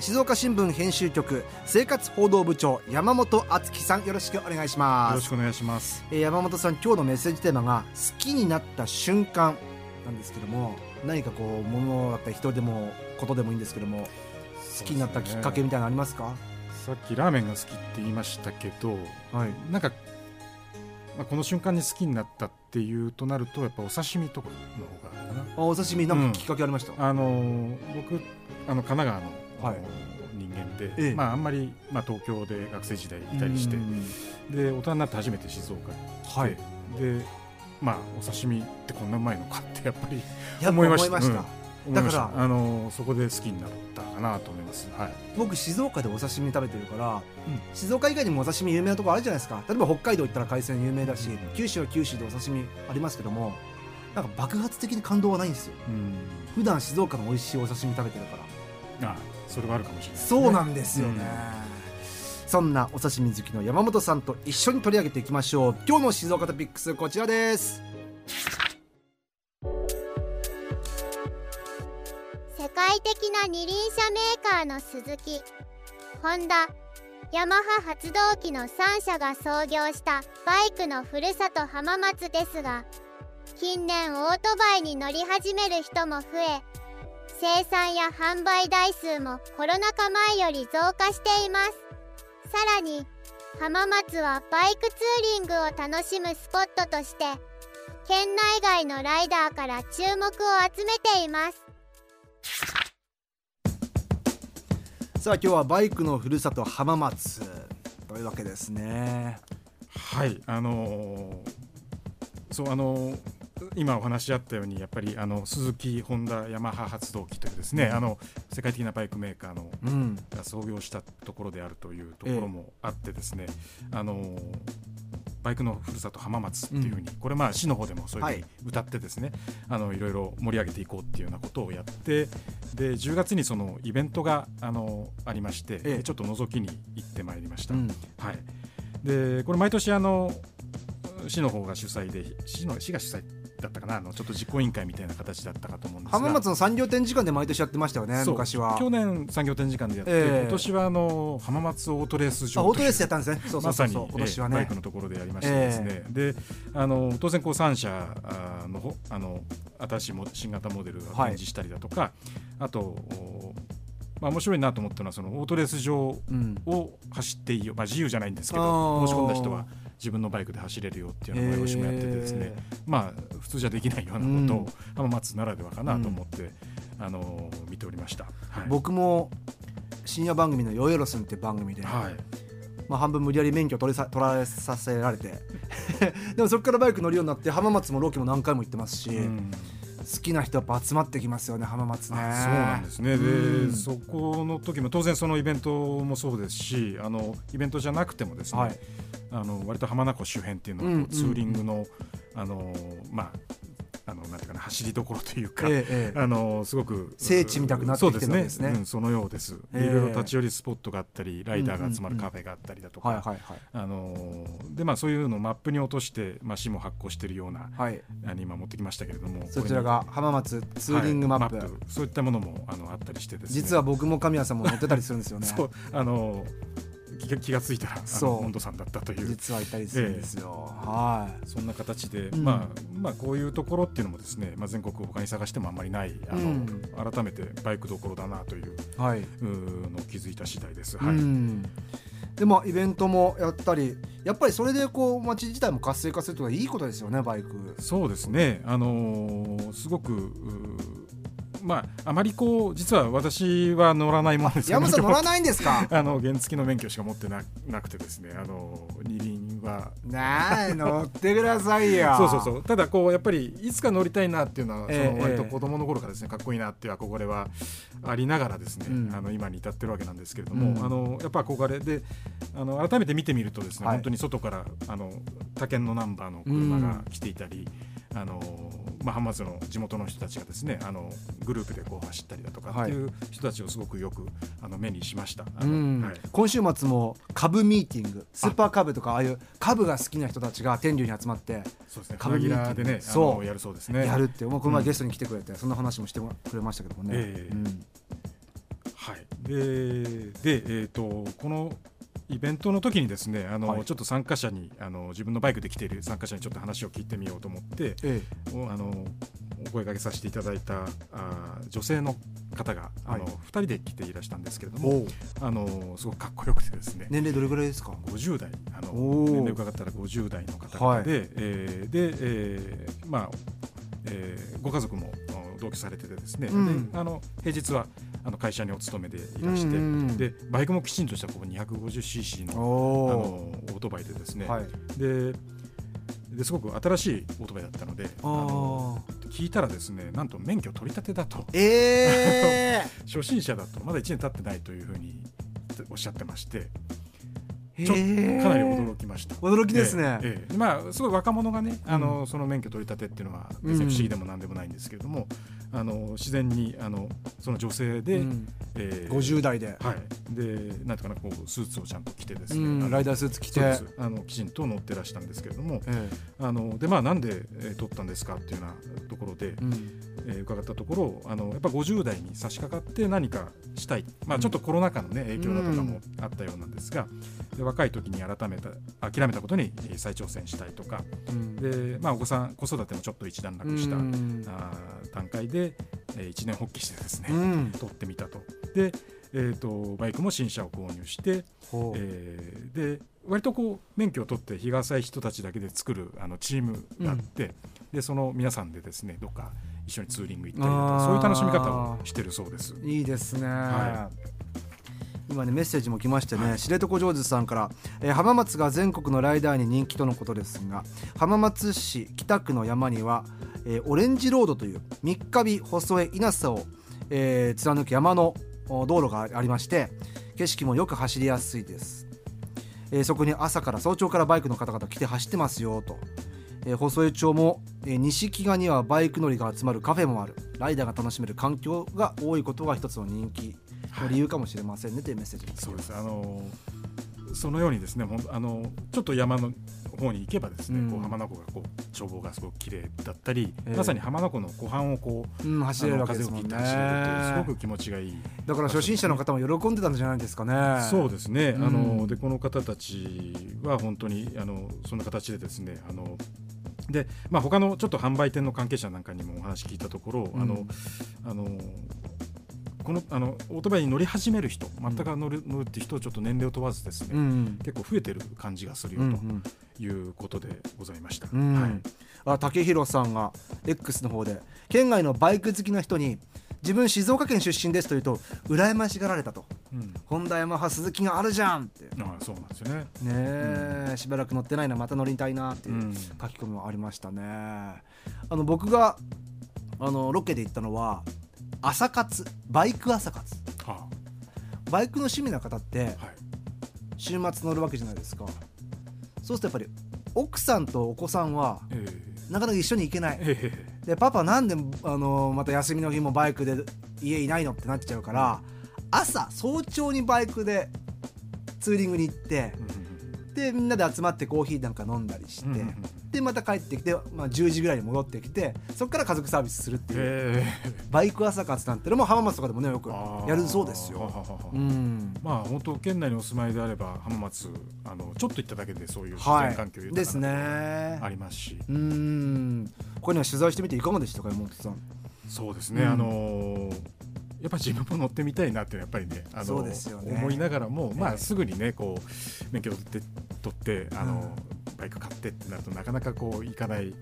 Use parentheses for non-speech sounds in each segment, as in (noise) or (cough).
静岡新聞編集局生活報道部長山本敦樹さんよろしくお願いします。よろしくお願いします。えー山本さん今日のメッセージテーマが好きになった瞬間なんですけども何かこう物だったり人でもことでもいいんですけども好きになったきっかけみたいなのありますか？さっきラーメンが好きって言いましたけど、はい。なんか、まあ、この瞬間に好きになったっていうとなるとやっぱお刺身とかの方があるかな。あお刺身なんかきっかけありました、あのー僕あの神奈川の、はい。人間で、ええ。まああんまりまあ東京で学生時代いたりしてう、んで大人になって初めて静岡に来て、はい。でまあお刺身ってこんなうまいのかってやっぱり (laughs) 思いました。だからあのーそこで好きになったかなと思います。はい。僕静岡でお刺身食べてるから、静岡以外にもお刺身有名なところあるじゃないですか。例えば北海道行ったら海鮮有名だし、うん。九州は九州でお刺身ありますけどもなんか爆発的に感動はないんですよ。うん。普段静岡の美味しいお刺身食べてるからあそれはあるかもしれないね、そうなんですよね、そんなお刺身好きの山本さんと一緒に取り上げていきましょう。今日の静岡トピックスこちらです。世界的な二輪車メーカーのスズキホンダ。ヤマハ発動機の3社が創業したバイクのふるさと浜松ですが近年オートバイに乗り始める人も増え生産や販売台数もコロナ禍前より増加しています。さらに浜松はバイクツーリングを楽しむスポットとして県内外のライダーから注目を集めています。さあ今日はバイクのふるさと浜松というわけですね。はいあのーそうあのー今お話しあったようにやっぱりあのスズキホンダヤマハ発動機というですね、あの世界的なバイクメーカーのうん。が創業したところであるというところもあってですね、あのーバイクのふるさと浜松っていうふうに、これまあ市の方でもそういうふうに歌ってですね、あのいろいろ盛り上げていこうっていうようなことをやってで10月にそのイベントがあのありまして、ええ。でちょっと覗きに行ってまいりました。うん。はい、でこれ毎年あの市の方が主催で市の市が主催だったかなあのちょっと実行委員会みたいな形だったかと思うんですが。浜松の産業展示館で毎年やってましたよね昔は。去年産業展示館でやって、ええ。今年はあの浜松オートレース場あオートレースやったんですね。そうそうまさにそうそう今年はね。ええバイクのところでやりましてですね、であの当然こう3社あのほあの新しいモ新型モデルを展示したりだとか、あとおまあ面白いなと思ったのはそのオートレース場うん。を走っていいよ、まあ、自由じゃないんですけあどー。申し込んだ人は自分のバイクで走れるよっていうような催しもやっててですね、まあ普通じゃできないようなことを浜松ならではかなと思って、あの見ておりました。はい。僕も深夜番組の「ヨヨロスン」って番組で、はい。まあ、半分無理やり免許取りさ取られさせられて。(laughs) でもそこからバイク乗るようになって浜松もロケも何回も行ってますし、うん好きな人やっぱ集まってきますよね浜松ね。あそうなんですね、うん。でそこの時も当然そのイベントもそうですしあのイベントじゃなくてもですね、はい。あの割と浜名湖周辺っていうのはこう、うんうん。ツーリングのあのまああのなんていうかな走りどころというか、ええええ。あのすごく聖地みたくなってきてるそうわけですね。うん、そのようです、ええ。いろいろ立ち寄りスポットがあったりライダーが集まるカフェがあったりだとか、あのでまあそういうのをマップに落として、まあ、市も発行しているようなはい。あの今持ってきましたけれどもそちらが浜松ツーリングマップ,、はいそういったものもあのあったりしてですね。実は僕も神谷さんも乗ってたりするんですよね。(laughs) そうあの気が気がついたら温度さんだったという。実はいたりするんですよ、はい。そんな形で、うん。まあまあこういうところっていうのもですね、まあ、全国他に探してもあんまりないあの、うん。改めてバイクどころだなというはい、うーのを気づいた次第です。うはい。んでまあイベントもやったりやっぱりそれでこう街自体も活性化するとかいいことですよねバイク。そうですね、あのーすごくうーまああまりこう実は私は乗らないものです山本さん乗らいないんですか？あの原付の免許しか持ってななくてですねあの二輪はなあ乗ってくださいよ。そうそうそう。ただこうやっぱりいつか乗りたいなっていうのは、ええその割と子供の頃からですねかっこいいなっていう憧れはありながらですね、うん。あの今に至ってるわけなんですけれども、うん。あのやっぱ憧れであの改めて見てみるとですね、はい。本当に外からあの他県のナンバーの車が来ていたり、あのまあ、浜松の地元の人たちがですねあのグループでこう走ったりだとかってい。う人たちをすごくよくあの目にしました。はい。今週末も株ミーティングスーパー株とかああいう株が好きな人たちが天竜に集まってそうですね。株株ギラでね、あそう。のやるそうですね。やるって、もうこの前うん。ゲストに来てくれて、そんな話もしてくれましたけどもね、ええ。うんはい、でで、えー、とこのイベントの時にですねあの、はい。ちょっと参加者にあの自分のバイクで来ている参加者にちょっと話を聞いてみようと思ってえおあのお声掛けさせていただいたあ女性の方があの、はい。2人で来ていらしたんですけれどえもあのすごくかっこよくてですね年齢どれぐらいですか？50代あの年齢伺ったら50代の方々で、えーで、えーまあえーご家族もお同居されててですね、うん。であの平日はあの会社にお勤めでいらして、うんうんでバイクもきちんとしたこう 250cc のあおのおオートバイでですね、はい。でですごく新しいオートバイだったのであのあ聞いたらですねなんと免許取り立てだと。ー。え (laughs) 初心者だとまだ1年経ってないというふうにおっしゃってましてえちょかなり驚きました。驚きですね、ええええ。まあすごい若者がね、あのその免許取り立てっていうのは別に不思議でもなんでもないんですけれども、あの自然にあのその女性で、うん。ええ50代で、はい。でなんていうかなこうスーツをちゃんと着てですね、うん。ライダースーツ着て。あのきちんと乗ってらしたんですけれども、えあのでまあなんで、えー取ったんですかっていうようなところで、えうん。えー伺ったところあのやっぱ50代に差し掛かって何かしたい、まあ、ちょっとコロナ禍の、ね、影響だとかもあったようなんですが、で若い時に改めた諦めたことにえー再挑戦したいとか。うん。で、まあ、お子さん子育てもちょっと一段落した、うん。あー段階で、えー一年発起してですね、うん。取ってみたと。でえー、とバイクも新車を購入して、えーで割とこう免許を取って日が浅い人たちだけで作るあのチームがあって、でその皆さんでですねどっか一緒にツーリング行ったりだとかそういう楽しみ方をしてるそうです。いいですね、は今ねメッセージも来ましてね、知床上手さんから、えー浜松が全国のライダーに人気とのことですが浜松市北区の山には、えーオレンジロードという三日日細江稲佐を、えー貫く山の道路がありまして景色もよく走りやすいです、えーそこに朝から早朝からバイクの方々来て走ってますよと、え細江町も、えー西木賀にはバイク乗りが集まるカフェもある。ライダーが楽しめる環境が多いことが一つの人気の理由かもしれませんね。というメッセージも来てそうです。あのそのようにですねほんあのちょっと山の方に行けばですね、うん。こう浜名湖がこう眺望がすごく綺麗だったり、ええ。まさに浜名湖の湖畔をこううん、走れるわけですもんね。すごく気持ちがいい。だから初心者の方も喜んでたんじゃないですかね。そうですね、うん。あのでこの方たちは本当にあのそんな形でですねあので、まあ、他のちょっと販売店の関係者なんかにもお話聞いたところ、うん。あのあのこのあのオートバイに乗り始める人全く乗る乗るっていう人をちょっと年齢を問わずですね、うんうん。結構増えてる感じがするようんうん。ということでございました。うん。はい。あ竹弘さんが X の方で県外のバイク好きな人に自分静岡県出身ですと言うと羨ましがられたと。うん。ホンダヤマハ鈴木があるじゃんって。ねあそうなんですよね。え、しばらく乗ってないなまた乗りたいなっていううん。書き込みもありましたね。あの僕があのロケで行ったのは朝活バイク朝活。はバイクの趣味な方ってあはい。週末乗るわけじゃないですか。そうするとやっぱり奥さんとお子さんはえなかなか一緒に行けない。ええ。えでパパなんであのまた休みの日もバイクで家いないのってなっちゃうから朝早朝にバイクでツーリングに行ってうんでみんなで集まってコーヒーなんか飲んだりして、うんでまた帰ってきて、まあ、10時ぐらいに戻ってきてそこから家族サービスするっていう。えバイク朝活なんてのも浜松とかでもねよくえやるそうですよ。まあ本当県内にお住まいであれば浜松あのちょっと行っただけでそういう自はい。然環境豊ですね。ありますし、うん。これには取材してみていかがでしたか山本さん？そうですね、うん。あのーやっぱ自分も乗ってみたいなってやっぱりねあのそうですよね。思いながらも、まええ。あ、すぐにねこう免許取って取ってあの、バイク買ってってなるとなかなかこう行かない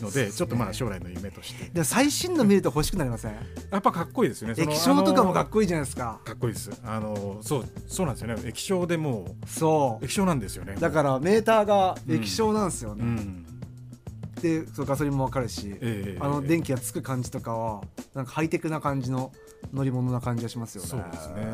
のでちょっとまあ将来の夢として。でも最新の見ると欲しくなりません？やっぱかっこいいですよね。液晶とかもかあっこいいじゃないですか。のかっこいいです。あのそうそうなんですよね。液晶でもそう。液晶なんですよね。だからメーターが液晶なんですよね、うん。でそうガソリンも分かるし、ええ。あの電気がつく感じとかはなんかハイテクな感じの乗り物な感じがしますよね。そうですね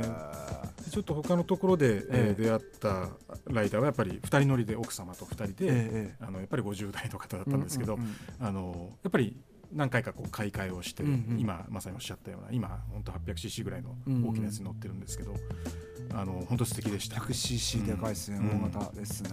ちょっと他のところで、えーええ。出会ったライダーはやっぱり2人乗りで奥様と2人で、ええあのやっぱり50代の方だったんですけど、うんうんうん。あのやっぱり何回かこう買い替えをして、うんうん。今まさにおっしゃったような今本当 800cc ぐらいの大きなやつに乗ってるんですけど、あの本当素敵でした。100cc でかいです。ね、うん。大型ですね。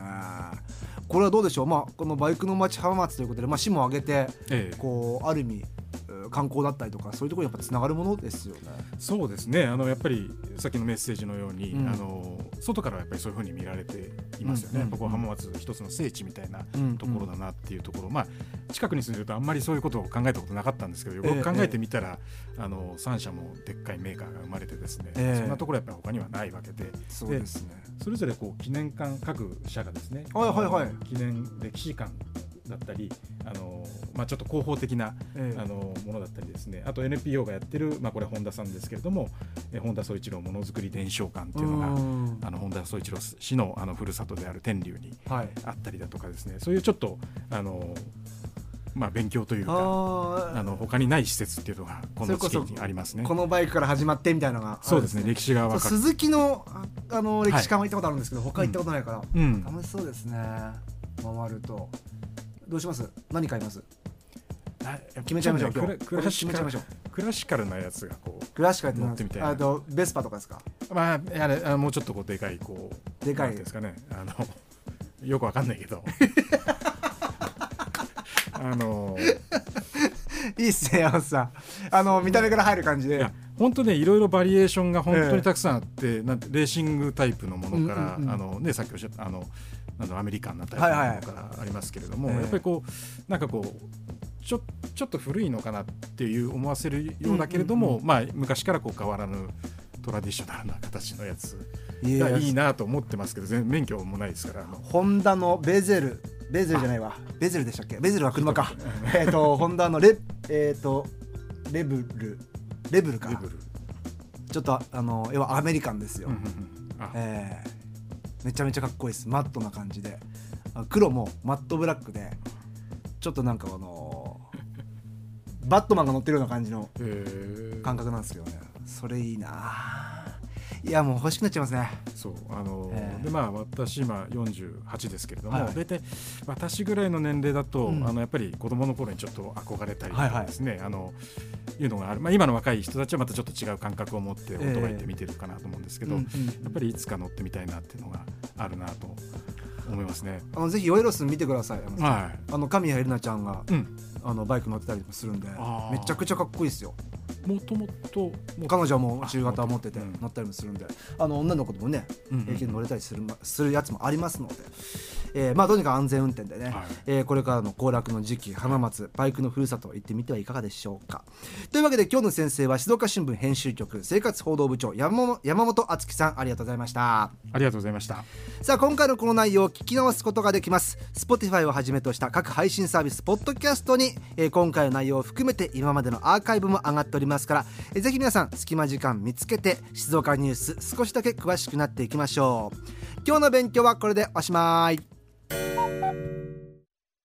これはどうでしょう。まあこのバイクの街浜松ということでまあ市も挙げてええ。こうある意味えー観光だったりとかそういうところにやっぱつながるものですよね。そうですね。あのやっぱりさっきのメッセージのように、うん。あの外からはやっぱりそういうふうに見られていますよね、うんうんここ浜松一つの聖地みたいなうんところだなっていうところ、まあ近くに住んでるとあんまりそういうことを考えたことなかったんですけどよく考えてみたら、あの3社もでっかいメーカーが生まれてですね、ええ。そんなところやっぱり他にはないわけで。そうですね。それぞれこう記念館各社がですね、はいはいはい。記念歴史館だったりあの、まあ、ちょっと広報的なええ。あのものだったりですね。あと NPO がやってる、まあ、これ本田さんですけれどもえ本田宗一郎ものづくり伝承館っていうのがうん。あの本田宗一郎氏のあのふるさとである天竜にはい。あったりだとかですね。そういうちょっとあの、まあ、勉強というかああの他にない施設っていうのがこの地域にありますね。こ。のバイクから始まってみたいなのがあるんそうですね。歴史が分かる、鈴木のああの歴史館は行ったことあるんですけど、他行ったことないから、うん、楽しそうですね。回るとどうします？何買います？決めちゃいましょう今日。クラシカルなやつがこクラシカルって乗ってみたいな。あとベスパとかですか？うまああれあもうちょっとこうでかいこうでかい。ですかね。あのよくわかんないけど。(laughs) あのいいっすね山本さん。あの見た目から入る感じで本当ねいろいろバリエーションが本当にたくさんあって、なんてレーシングタイプのものから、うんうんうん。あのねさっきおっしゃったあのなんアメリカンなタイプはいはいのものからありますけれども、ええ。やっぱりこうなんかこうちょちょっと古いのかなっていう思わせるようだけれども、うんうんまあ昔からこう変わらぬトラディショナルな形のやつがいいなと思ってますけど全然免許もないですからホンダのベゼル。ベゼルじゃないわ。ベゼルでしたっけ？ベゼルは車か。(laughs) えっとホンダのレえっ、とレブルレブルか。レベル、ちょっとあの要はアメリカンですよ、うんうんうん。あ。えーめちゃめちゃかっこいいです。マットな感じで。あ黒もマットブラックでちょっとなんかあのーバットマンが乗ってるような感じのえー。感覚なんですけどね。それいいな。いやもう欲しくなっちゃいますね。そうあのええでまあ私今48ですけれども、はいはい。大体私ぐらいの年齢だと、うん。あのやっぱり子供の頃にちょっと憧れたりとはいはい。かですね、あのいうのがある、まあ、今の若い人たちはまたちょっと違う感覚を持ってオートバイって見てるかなと思うんですけど、うんうんやっぱりいつか乗ってみたいなっていうのがあるなと思いますね。あのぜひオイロス見てください。はあの神谷エレナちゃんがい、うん、あのバイク乗ってたりもするんでめちゃくちゃかっこいいですよ。もともと彼女はもう中型持っててうん乗ったりもするんで。あの女の子でもねうんうん平気で乗れたりする,、するやつもありますので、えーまあとにかく安全運転でね、はい。えーこれからの行楽の時期浜松バイクのふるさと行ってみてはいかがでしょうか。というわけで今日の先生は静岡新聞編集局生活報道部長山本山本敦樹さんありがとうございました。ありがとうございました。さあ今回のこの内容を聞き直すことができます。Spotify をはじめとした各配信サービスポッドキャストに、えー今回の内容を含めて今までのアーカイブも上がっておりますから、えーぜひ皆さん隙間時間見つけて静岡ニュース少しだけ詳しくなっていきましょう。今日の勉強はこれでおしまい Música